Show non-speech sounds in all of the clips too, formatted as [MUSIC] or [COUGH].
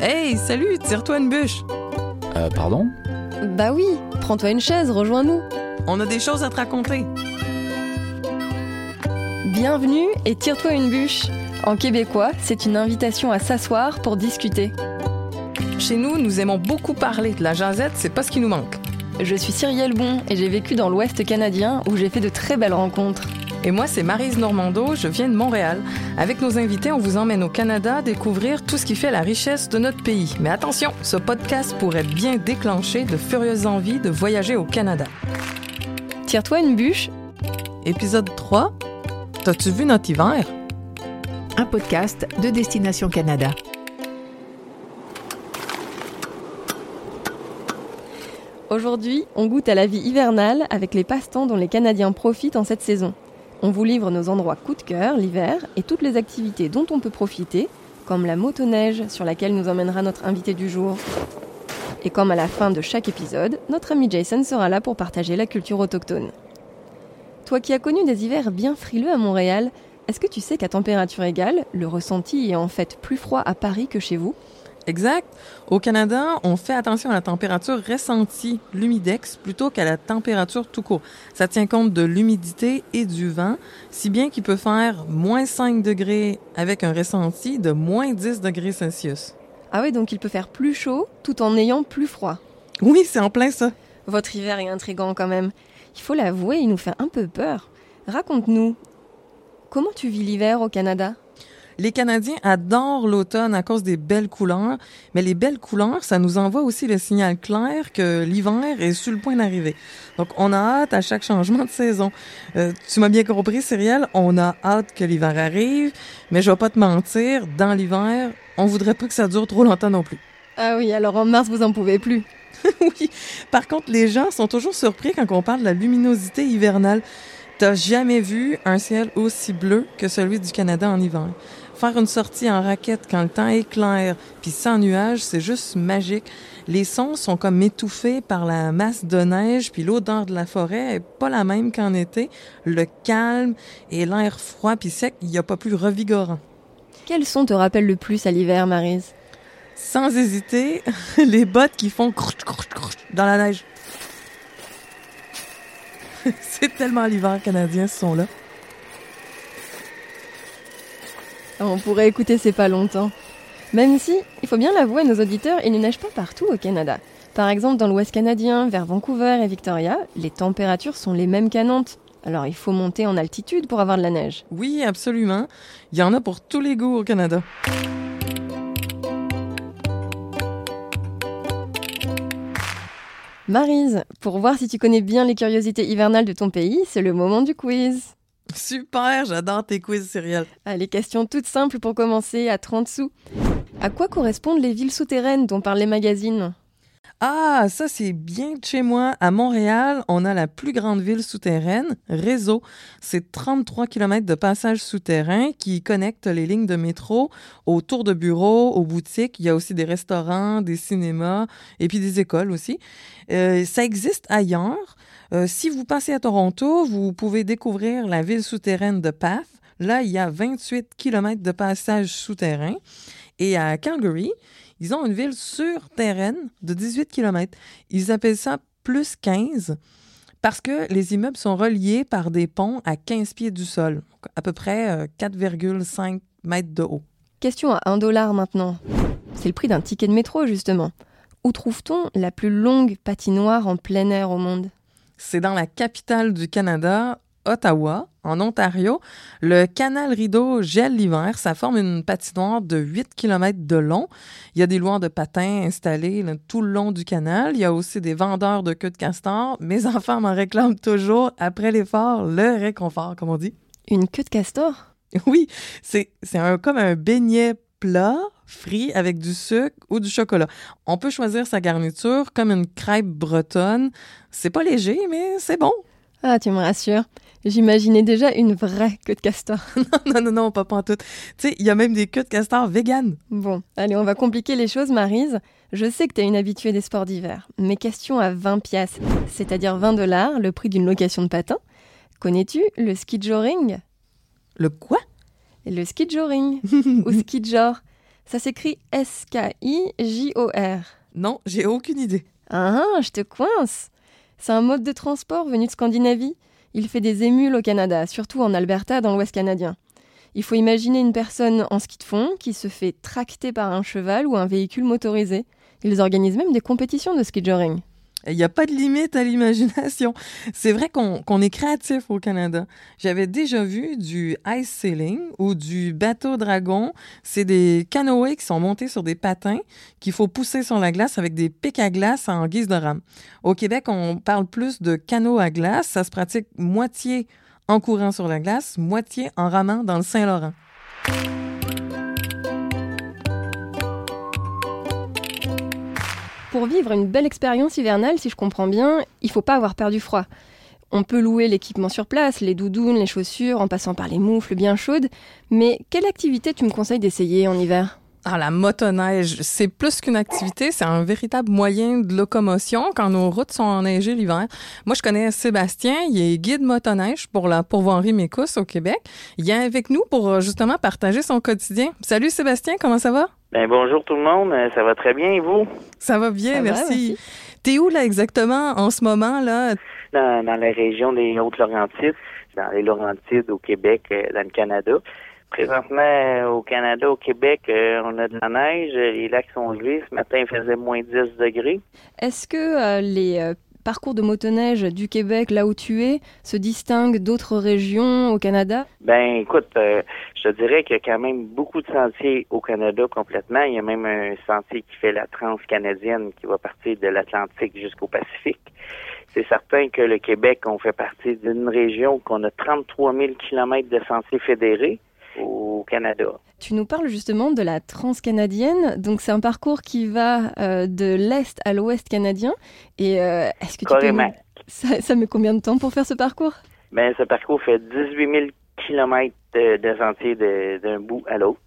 Hey, salut, tire-toi une bûche. Euh, pardon? Bah oui, prends-toi une chaise, rejoins-nous. On a des choses à te raconter. Bienvenue et tire-toi une bûche. En québécois, c'est une invitation à s'asseoir pour discuter. Chez nous, nous aimons beaucoup parler. De la jasette, c'est pas ce qui nous manque. Je suis Cyrielle Bon et j'ai vécu dans l'Ouest canadien où j'ai fait de très belles rencontres. Et moi, c'est Marise Normando, je viens de Montréal. Avec nos invités, on vous emmène au Canada découvrir tout ce qui fait la richesse de notre pays. Mais attention, ce podcast pourrait bien déclencher de furieuses envies de voyager au Canada. Tire-toi une bûche. Épisode 3. T'as-tu vu notre hiver? Un podcast de Destination Canada. Aujourd'hui, on goûte à la vie hivernale avec les passe-temps dont les Canadiens profitent en cette saison. On vous livre nos endroits coup de cœur l'hiver et toutes les activités dont on peut profiter, comme la motoneige sur laquelle nous emmènera notre invité du jour. Et comme à la fin de chaque épisode, notre ami Jason sera là pour partager la culture autochtone. Toi qui as connu des hivers bien frileux à Montréal, est-ce que tu sais qu'à température égale, le ressenti est en fait plus froid à Paris que chez vous? Exact. Au Canada, on fait attention à la température ressentie, l'humidex, plutôt qu'à la température tout court. Ça tient compte de l'humidité et du vent, si bien qu'il peut faire moins 5 degrés avec un ressenti de moins 10 degrés Celsius. Ah oui, donc il peut faire plus chaud tout en ayant plus froid. Oui, c'est en plein ça. Votre hiver est intrigant quand même. Il faut l'avouer, il nous fait un peu peur. Raconte-nous, comment tu vis l'hiver au Canada? Les Canadiens adorent l'automne à cause des belles couleurs, mais les belles couleurs, ça nous envoie aussi le signal clair que l'hiver est sur le point d'arriver. Donc, on a hâte à chaque changement de saison. Euh, tu m'as bien compris, Cyrielle, on a hâte que l'hiver arrive, mais je vais pas te mentir, dans l'hiver, on voudrait pas que ça dure trop longtemps non plus. Ah oui, alors en mars, vous en pouvez plus. [LAUGHS] oui. Par contre, les gens sont toujours surpris quand on parle de la luminosité hivernale. T'as jamais vu un ciel aussi bleu que celui du Canada en hiver. Faire une sortie en raquette quand le temps est clair, puis sans nuages, c'est juste magique. Les sons sont comme étouffés par la masse de neige, puis l'odeur de la forêt est pas la même qu'en été. Le calme et l'air froid puis sec, il n'y a pas plus revigorant. Quel son te rappelle le plus à l'hiver, Marise? Sans hésiter, [LAUGHS] les bottes qui font dans la neige. [LAUGHS] c'est tellement l'hiver canadien, ce son-là. On pourrait écouter C'est pas longtemps. Même si, il faut bien l'avouer à nos auditeurs, il ne neige pas partout au Canada. Par exemple, dans l'Ouest canadien, vers Vancouver et Victoria, les températures sont les mêmes qu'à Nantes. Alors il faut monter en altitude pour avoir de la neige. Oui, absolument. Il y en a pour tous les goûts au Canada. Marise, pour voir si tu connais bien les curiosités hivernales de ton pays, c'est le moment du quiz. Super, j'adore tes quiz céréales. Allez, question toute simple pour commencer, à 30 sous. À quoi correspondent les villes souterraines dont parlent les magazines? Ah, ça c'est bien de chez moi. À Montréal, on a la plus grande ville souterraine, Réseau. C'est 33 km de passages souterrains qui connectent les lignes de métro aux tours de bureaux, aux boutiques. Il y a aussi des restaurants, des cinémas et puis des écoles aussi. Euh, ça existe ailleurs. Euh, si vous passez à Toronto, vous pouvez découvrir la ville souterraine de Path. Là, il y a 28 km de passages souterrains. Et à Calgary, ils ont une ville surterraine de 18 km. Ils appellent ça plus 15 parce que les immeubles sont reliés par des ponts à 15 pieds du sol, à peu près 4,5 mètres de haut. Question à 1 dollar maintenant. C'est le prix d'un ticket de métro, justement. Où trouve-t-on la plus longue patinoire en plein air au monde? C'est dans la capitale du Canada, Ottawa, en Ontario. Le canal rideau gèle l'hiver. Ça forme une patinoire de 8 km de long. Il y a des lois de patins installés tout le long du canal. Il y a aussi des vendeurs de queue de castor. Mes [LAUGHS] enfants m'en réclament toujours. Après l'effort, le réconfort, comme on dit. Une queue de castor? Oui, c'est un, comme un beignet plat frit avec du sucre ou du chocolat. On peut choisir sa garniture comme une crêpe bretonne. C'est pas léger, mais c'est bon. Ah, tu me rassures. J'imaginais déjà une vraie queue de castor. [LAUGHS] non, non, non, pas, en tout. Tu sais, il y a même des queues de castor véganes. Bon, allez, on va compliquer les choses, Marise. Je sais que tu es une habituée des sports d'hiver. Mes questions à 20 piastres, c'est-à-dire 20 dollars, le prix d'une location de patin. Connais-tu le ski joring Le quoi? Le ski joring [LAUGHS] ou ski genre. Ça s'écrit S-K-I-J-O-R. Non, j'ai aucune idée. Ah, je te coince C'est un mode de transport venu de Scandinavie. Il fait des émules au Canada, surtout en Alberta, dans l'Ouest canadien. Il faut imaginer une personne en ski de fond qui se fait tracter par un cheval ou un véhicule motorisé. Ils organisent même des compétitions de ski joring. Il n'y a pas de limite à l'imagination. [LAUGHS] C'est vrai qu'on est créatif au Canada. J'avais déjà vu du ice sailing ou du bateau dragon. C'est des canoës qui sont montés sur des patins qu'il faut pousser sur la glace avec des pics à glace en guise de rame. Au Québec, on parle plus de canot à glace. Ça se pratique moitié en courant sur la glace, moitié en ramant dans le Saint-Laurent. Pour vivre une belle expérience hivernale, si je comprends bien, il faut pas avoir peur du froid. On peut louer l'équipement sur place, les doudounes, les chaussures, en passant par les moufles bien chaudes. Mais quelle activité tu me conseilles d'essayer en hiver? Ah, la motoneige, c'est plus qu'une activité, c'est un véritable moyen de locomotion quand nos routes sont enneigées l'hiver. Moi, je connais Sébastien, il est guide motoneige pour la pourvoirie Mécousse au Québec. Il est avec nous pour euh, justement partager son quotidien. Salut Sébastien, comment ça va? Ben, bonjour tout le monde, euh, ça va très bien et vous? Ça va bien, merci. T'es où là exactement en ce moment là? Dans, dans la région des Hautes-Laurentides, dans les Laurentides au Québec, euh, dans le Canada. Présentement, au Canada, au Québec, euh, on a de la neige, les lacs sont gelés. Ce matin, il faisait moins 10 degrés. Est-ce que euh, les euh, parcours de motoneige du Québec, là où tu es, se distinguent d'autres régions au Canada? Ben, écoute, je te dirais qu'il y a quand même beaucoup de sentiers au Canada complètement. Il y a même un sentier qui fait la transcanadienne qui va partir de l'Atlantique jusqu'au Pacifique. C'est certain que le Québec, on fait partie d'une région qu'on a 33 000 kilomètres de sentiers fédérés Canada. Tu nous parles justement de la transcanadienne. Donc, c'est un parcours qui va euh, de l'est à l'ouest canadien. Et euh, est-ce que tu peux ça, ça, met combien de temps pour faire ce parcours? Ben, ce parcours fait 18 000 kilomètres de, de sentier d'un bout à l'autre.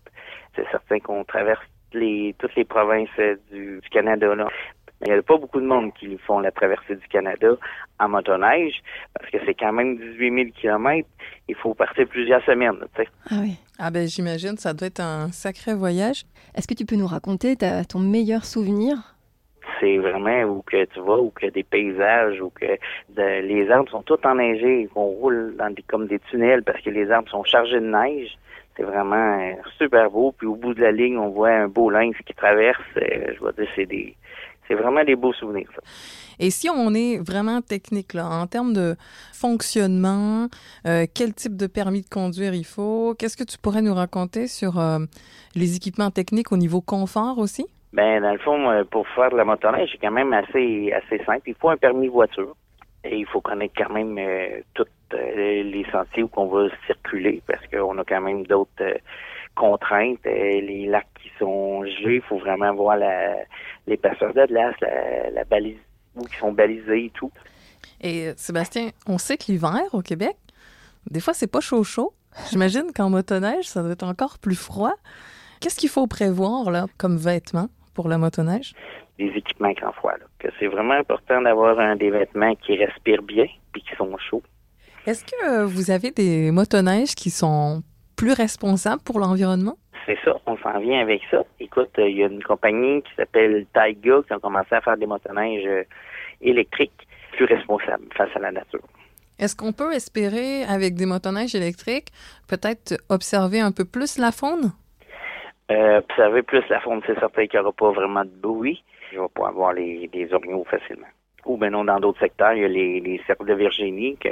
C'est certain qu'on traverse les, toutes les provinces du, du Canada. Là. Il n'y a pas beaucoup de monde qui font la traversée du Canada en motoneige parce que c'est quand même 18 000 kilomètres. Il faut partir plusieurs semaines. Ah oui. Ah ben j'imagine, ça doit être un sacré voyage. Est-ce que tu peux nous raconter ton meilleur souvenir? C'est vraiment où que tu vas, où que des paysages, où que les arbres sont tous enneigés, qu'on roule dans des, comme des tunnels parce que les arbres sont chargés de neige. C'est vraiment euh, super beau. Puis au bout de la ligne, on voit un beau lynx qui traverse. Euh, je vais dire, c'est des, c'est vraiment des beaux souvenirs. Ça. Et si on est vraiment technique, là, en termes de fonctionnement, euh, quel type de permis de conduire il faut, qu'est-ce que tu pourrais nous raconter sur euh, les équipements techniques au niveau confort aussi? Ben, dans le fond, pour faire de la motoneige, c'est quand même assez, assez simple. Il faut un permis de voiture et il faut connaître quand même euh, tous les sentiers où on va circuler parce qu'on a quand même d'autres contraintes. les lacs qui sont gelés, il faut vraiment voir passeurs de glace, la, la balise, qui sont balisés et tout. Et Sébastien, on sait que l'hiver au Québec, des fois, c'est pas chaud chaud. J'imagine qu'en motoneige, ça doit être encore plus froid. Qu'est-ce qu'il faut prévoir là comme vêtements pour la motoneige? Des équipements grand froid. Là. Que c'est vraiment important d'avoir un des vêtements qui respirent bien et qui sont chauds. Est-ce que vous avez des motoneiges qui sont plus responsables pour l'environnement? c'est ça, on s'en vient avec ça. Écoute, euh, il y a une compagnie qui s'appelle Taiga qui a commencé à faire des motoneiges euh, électriques plus responsables face à la nature. Est-ce qu'on peut espérer, avec des motoneiges électriques, peut-être observer un peu plus la faune? Euh, observer plus la faune, c'est certain qu'il n'y aura pas vraiment de bruit. Je vais pouvoir voir les, les orignaux facilement ou ben non, dans d'autres secteurs, il y a les, les cercles de Virginie que,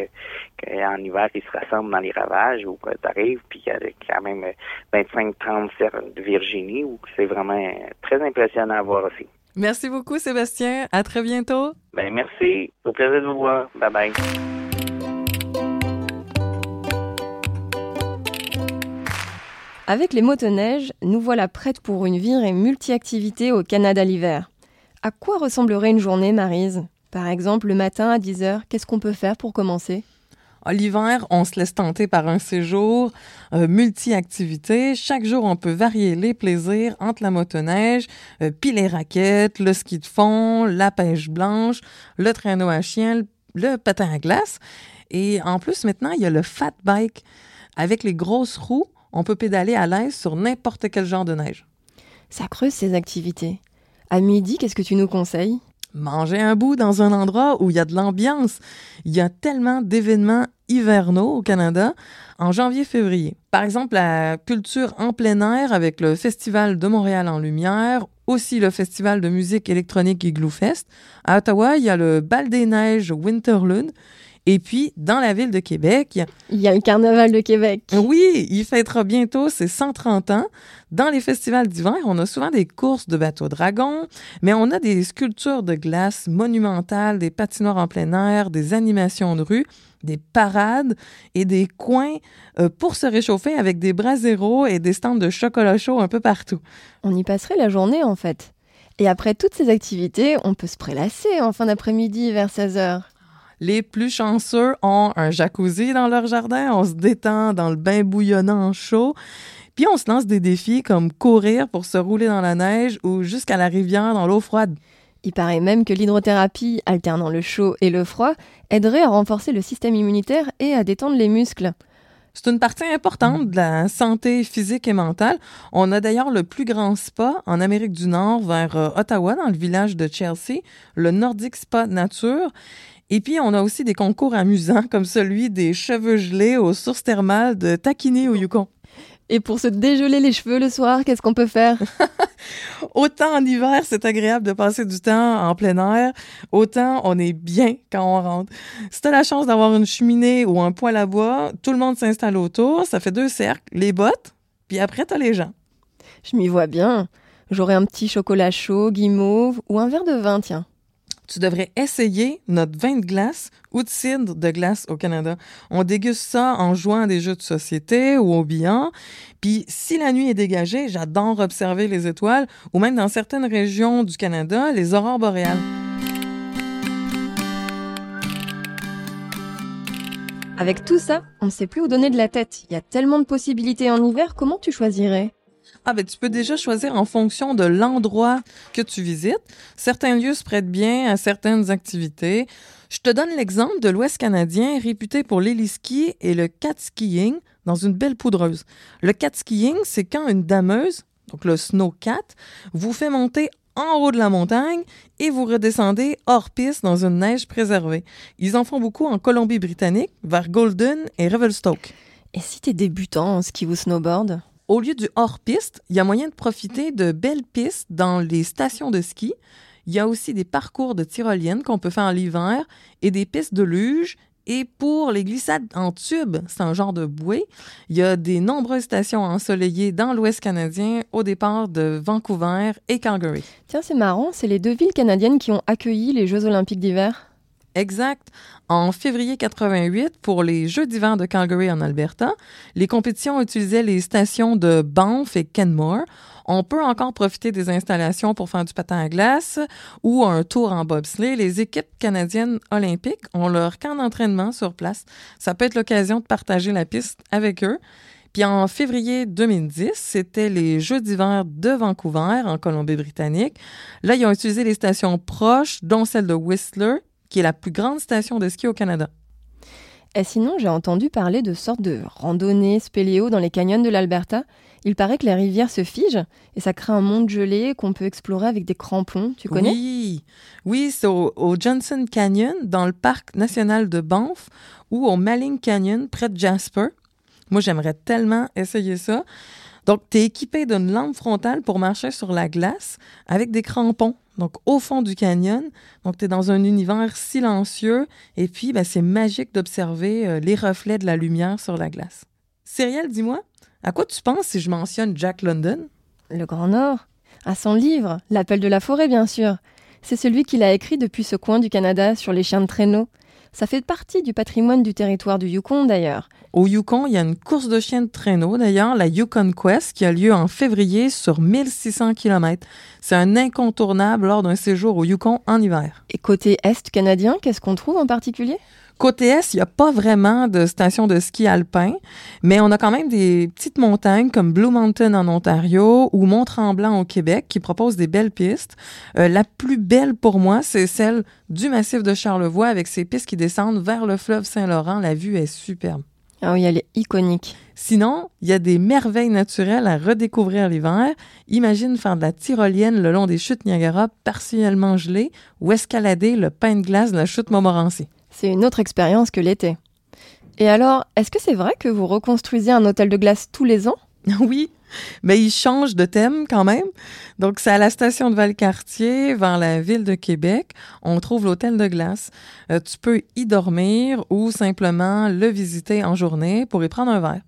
en hiver, ils se rassemblent dans les ravages où tu arrives, puis il y a quand même 25-30 cercles de Virginie où c'est vraiment très impressionnant à voir aussi. Merci beaucoup, Sébastien. À très bientôt. Ben, merci. Au plaisir de vous voir. Bye bye. Avec les motoneiges, nous voilà prêtes pour une virée multi-activité au Canada l'hiver. À quoi ressemblerait une journée, Marise? Par exemple, le matin à 10 heures, qu'est-ce qu'on peut faire pour commencer? L'hiver, on se laisse tenter par un séjour euh, multi-activités. Chaque jour, on peut varier les plaisirs entre la motoneige, euh, puis les raquettes, le ski de fond, la pêche blanche, le traîneau à chien, le, patin à glace. Et en plus, maintenant, il y a le fat bike. Avec les grosses roues, on peut pédaler à l'aise sur n'importe quel genre de neige. Ça creuse ces activités. À midi, qu'est-ce que tu nous conseilles? Manger un bout dans un endroit où il y a de l'ambiance. Il y a tellement d'événements hivernaux au Canada en janvier-février. Par exemple, la culture en plein air avec le Festival de Montréal en lumière, aussi le Festival de musique électronique Igloo Fest. À Ottawa, il y a le Bal des neiges Winterlude. Et puis, dans la ville de Québec, il y a le Carnaval de Québec. Oui, il fêtera bientôt ses 130 ans. Dans les festivals d'hiver, on a souvent des courses de bateaux dragons, mais on a des sculptures de glace monumentales, des patinoires en plein air, des animations de rue, des parades et des coins euh, pour se réchauffer avec des bras zéro et des stands de chocolat chaud un peu partout. On y passerait la journée en fait. Et après toutes ces activités, on peut se prélasser en fin d'après-midi vers 16 heures. Les plus chanceux ont un jacuzzi dans leur jardin, on se détend dans le bain bouillonnant chaud. Puis on se lance des défis comme courir pour se rouler dans la neige ou jusqu'à la rivière dans l'eau froide. Il paraît même que l'hydrothérapie, alternant le chaud et le froid, aiderait à renforcer le système immunitaire et à détendre les muscles. C'est une partie importante de la santé physique et mentale. On a d'ailleurs le plus grand spa en Amérique du Nord vers euh, Ottawa, dans le village de Chelsea, le Nordic Spa Nature. Et puis, on a aussi des concours amusants comme celui des cheveux gelés aux sources thermales de Takini au Yukon. Et pour se dégeler les cheveux le soir, qu'est-ce qu'on peut faire? [LAUGHS] Autant en hiver, c'est agréable de passer du temps en plein air, autant on est bien quand on rentre. Si tu as la chance d'avoir une cheminée ou un poêle à bois, tout le monde s'installe autour, ça fait deux cercles, les bottes, puis après, tu as les gens. Je m'y vois bien. J'aurai un petit chocolat chaud, guimauve ou un verre de vin, tiens tu devrais essayer notre vin de glace ou de cidre de glace au Canada. On déguste ça en jouant à des jeux de société ou au billard. Puis si la nuit est dégagée, j'adore observer les étoiles ou même dans certaines régions du Canada, les aurores boréales. Avec tout ça, on ne sait plus où donner de la tête. Il y a tellement de possibilités en hiver, comment tu choisirais? Ah ben tu peux déjà choisir en fonction de l'endroit que tu visites. Certains lieux se prêtent bien à certaines activités. Je te donne l'exemple de l'Ouest canadien réputé pour l'héliski et le cat skiing dans une belle poudreuse. Le cat skiing, c'est quand une dameuse, donc le snow cat, vous fait monter en haut de la montagne et vous redescendez hors piste dans une neige préservée. Ils en font beaucoup en Colombie-Britannique, vers Golden et Revelstoke. Et si tu es débutant en ski ou snowboard? Au lieu du hors-piste, il y a moyen de profiter de belles pistes dans les stations de ski. Il y a aussi des parcours de tyrolienne qu'on peut faire en l'hiver et des pistes de luge. Et pour les glissades en tube, c'est un genre de bouée. Il y a des nombreuses stations ensoleillées dans l'Ouest canadien au départ de Vancouver et Calgary. Tiens, c'est marrant, c'est les deux villes canadiennes qui ont accueilli les Jeux olympiques d'hiver. Exact. En février 88, pour les Jeux d'hiver de Calgary en Alberta, les compétitions utilisaient les stations de Banff et Kenmore. On peut encore profiter des installations pour faire du patin à glace ou un tour en bobsleigh. Les équipes canadiennes olympiques ont leur camp d'entraînement sur place. Ça peut être l'occasion de partager la piste avec eux. Puis en février 2010, c'était les Jeux d'hiver de Vancouver, en Colombie-Britannique. Là, ils ont utilisé les stations proches, dont celle de Whistler qui est la plus grande station de ski au Canada. Et sinon, j'ai entendu parler de sortes de randonnées spéléo dans les canyons de l'Alberta. Il paraît que la rivière se fige et ça crée un monde gelé qu'on peut explorer avec des crampons. Tu connais? Oui, oui c'est au, Johnson Canyon, dans le parc national de Banff, ou au Malling Canyon, près de Jasper. Moi, j'aimerais tellement essayer ça. Donc, tu es équipé d'une lampe frontale pour marcher sur la glace avec des crampons. Donc, au fond du canyon. Donc, tu es dans un univers silencieux. Et puis, ben, c'est magique d'observer euh, les reflets de la lumière sur la glace. Cyrielle, dis-moi, à quoi tu penses si je mentionne Jack London? Le Grand Nord. À son livre, L'appel de la forêt, bien sûr. C'est celui qu'il a écrit depuis ce coin du Canada sur les chiens de traîneau. Ça fait partie du patrimoine du territoire du Yukon d'ailleurs. Au Yukon, il y a une course de chiens de traîneau d'ailleurs, la Yukon Quest, qui a lieu en février sur 1600 km. C'est un incontournable lors d'un séjour au Yukon en hiver. Et côté est canadien, qu'est-ce qu'on trouve en particulier? Côté Est, il n'y a pas vraiment de station de ski alpin, mais on a quand même des petites montagnes comme Blue Mountain en Ontario ou Mont-Tremblant au Québec qui proposent des belles pistes. Euh, la plus belle pour moi, c'est celle du massif de Charlevoix avec ses pistes qui descendent vers le fleuve Saint-Laurent. La vue est superbe. Ah oui, elle est iconique. Sinon, il y a des merveilles naturelles à redécouvrir l'hiver. Imagine faire de la tyrolienne le long des chutes Niagara partiellement gelées ou escalader le pain de glace de la chute Montmorency. C'est une autre expérience que l'été. Et alors, est-ce que c'est vrai que vous reconstruisez un hôtel de glace tous les ans? [LAUGHS] Oui, mais il change de thème quand même. Donc, c'est à la station de Valcartier, vers la ville de Québec. On trouve l'hôtel de glace. Euh, tu peux y dormir ou simplement le visiter en journée pour y prendre un verre.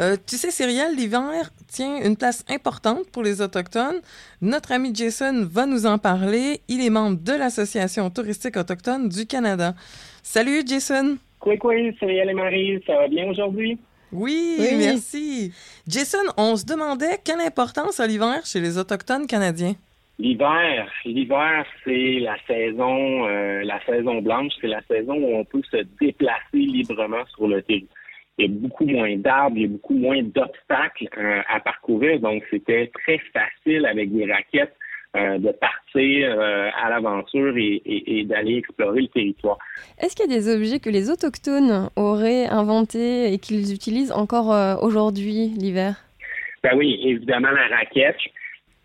Euh, tu sais, Cyrielle, l'hiver tient une place importante pour les Autochtones. Notre ami Jason va nous en parler. Il est membre de l'Association touristique autochtone du Canada. Salut, Jason. Quoi, quoi, Cyrielle et Marie, ça va bien aujourd'hui? Oui, merci. Jason, on se demandait quelle importance a l'hiver chez les Autochtones canadiens? L'hiver, l'hiver, c'est la saison, euh, la saison blanche, c'est la saison où on peut se déplacer librement sur le territoire il y a beaucoup moins d'arbres, il y a beaucoup moins d'obstacles euh, à parcourir. Donc, c'était très facile avec des raquettes euh, de partir euh, à l'aventure et, d'aller explorer le territoire. Est-ce qu'il y a des objets que les autochtones auraient inventés et qu'ils utilisent encore aujourd'hui l'hiver? Ben oui, évidemment la raquette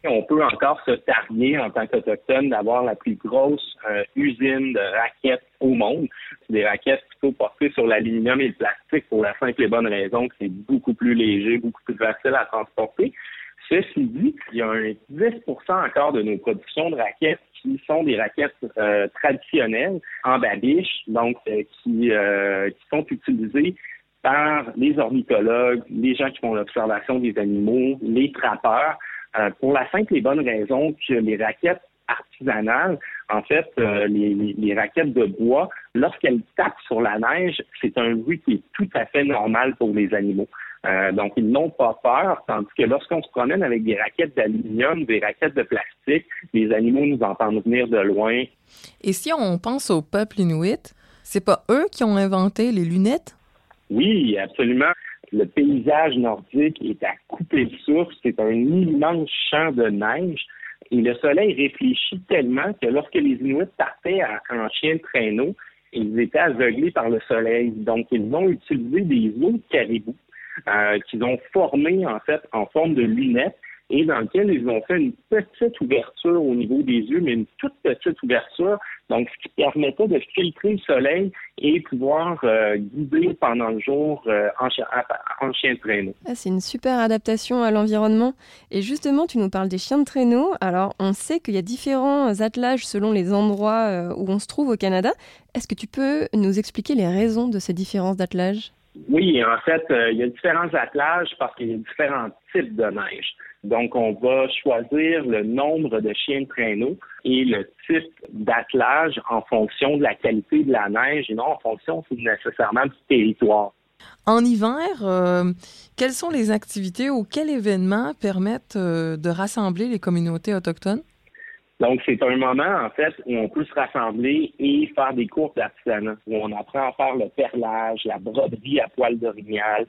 on peut encore se targuer en tant qu'Autochtone d'avoir la plus grosse usine de raquettes au monde. C'est des raquettes faut porter sur l'aluminium et le plastique pour la simple et bonne raison que c'est beaucoup plus léger, beaucoup plus facile à transporter. Ceci dit, il y a un 10 encore de nos productions de raquettes qui sont des raquettes euh, traditionnelles en babiche, donc euh, qui, qui sont utilisées par les ornithologues, les gens qui font l'observation des animaux, les trappeurs, euh, pour la simple et bonne raison que les raquettes artisanales, en fait, euh, les, raquettes de bois, lorsqu'elles tapent sur la neige, c'est un bruit qui est tout à fait normal pour les animaux. Euh, donc, ils n'ont pas peur, tandis que lorsqu'on se promène avec des raquettes d'aluminium, des raquettes de plastique, les animaux nous entendent venir de loin. Et si on pense au peuple inuit, c'est pas eux qui ont inventé les lunettes? Oui, absolument le paysage nordique est à couper le souffle. C'est un immense champ de neige. Et le soleil réfléchit tellement que lorsque les Inuits partaient en chien de traîneau, ils étaient aveuglés par le soleil. Donc, ils ont utilisé des os de caribou euh, qu'ils ont formés, en fait, en forme de lunettes et dans lequel ils ont fait une petite ouverture au niveau des yeux, mais une toute petite ouverture, donc ce qui permettait de filtrer le soleil et pouvoir euh, guider pendant le jour euh, en, chien de traîneau. Ah, c'est une super adaptation à l'environnement. Et justement, tu nous parles des chiens de traîneau. Alors, on sait qu'il y a différents attelages selon les endroits euh, où on se trouve au Canada. Est-ce que tu peux nous expliquer les raisons de ces différences d'attelage? Oui, en fait, il y a différents attelages parce qu'il y a différents types de neige. Donc, on va choisir le nombre de chiens de traîneau et le type d'attelage en fonction de la qualité de la neige et non en fonction nécessairement du territoire. En hiver, euh, quelles sont les activités ou quels événements permettent euh, de rassembler les communautés autochtones? Donc, c'est un moment, en fait, où on peut se rassembler et faire des cours d'artisanat, où on apprend à faire le perlage, la broderie à poil d'orignal,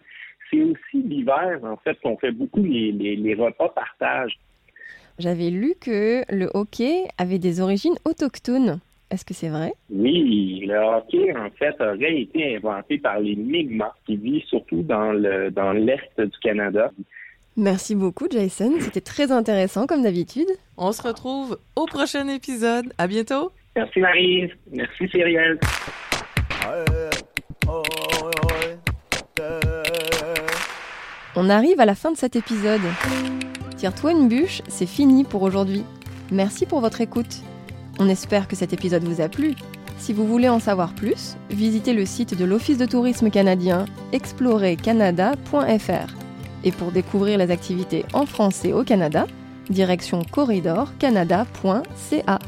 c'est aussi l'hiver, en fait, qu'on fait beaucoup les, repas partage. J'avais lu que le hockey avait des origines autochtones. Est-ce que c'est vrai? Oui, le hockey, en fait, aurait été inventé par les Mi'kmaq, qui vivent surtout dans le dans l'Est du Canada. Merci beaucoup, Jason. C'était très intéressant, comme d'habitude. On se retrouve au prochain épisode. À bientôt. Merci, Marie. Merci, Cyrielle. On arrive à la fin de cet épisode. Tire-toi une bûche, c'est fini pour aujourd'hui. Merci pour votre écoute. On espère que cet épisode vous a plu. Si vous voulez en savoir plus, visitez le site de l'Office de tourisme canadien explorercanada.fr. Et pour découvrir les activités en français au Canada, direction corridorcanada.ca.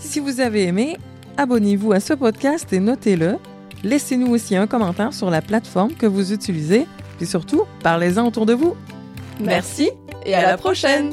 Si vous avez aimé, abonnez-vous à ce podcast et notez-le. Laissez-nous aussi un commentaire sur la plateforme que vous utilisez et surtout, parlez-en autour de vous. Merci et à la prochaine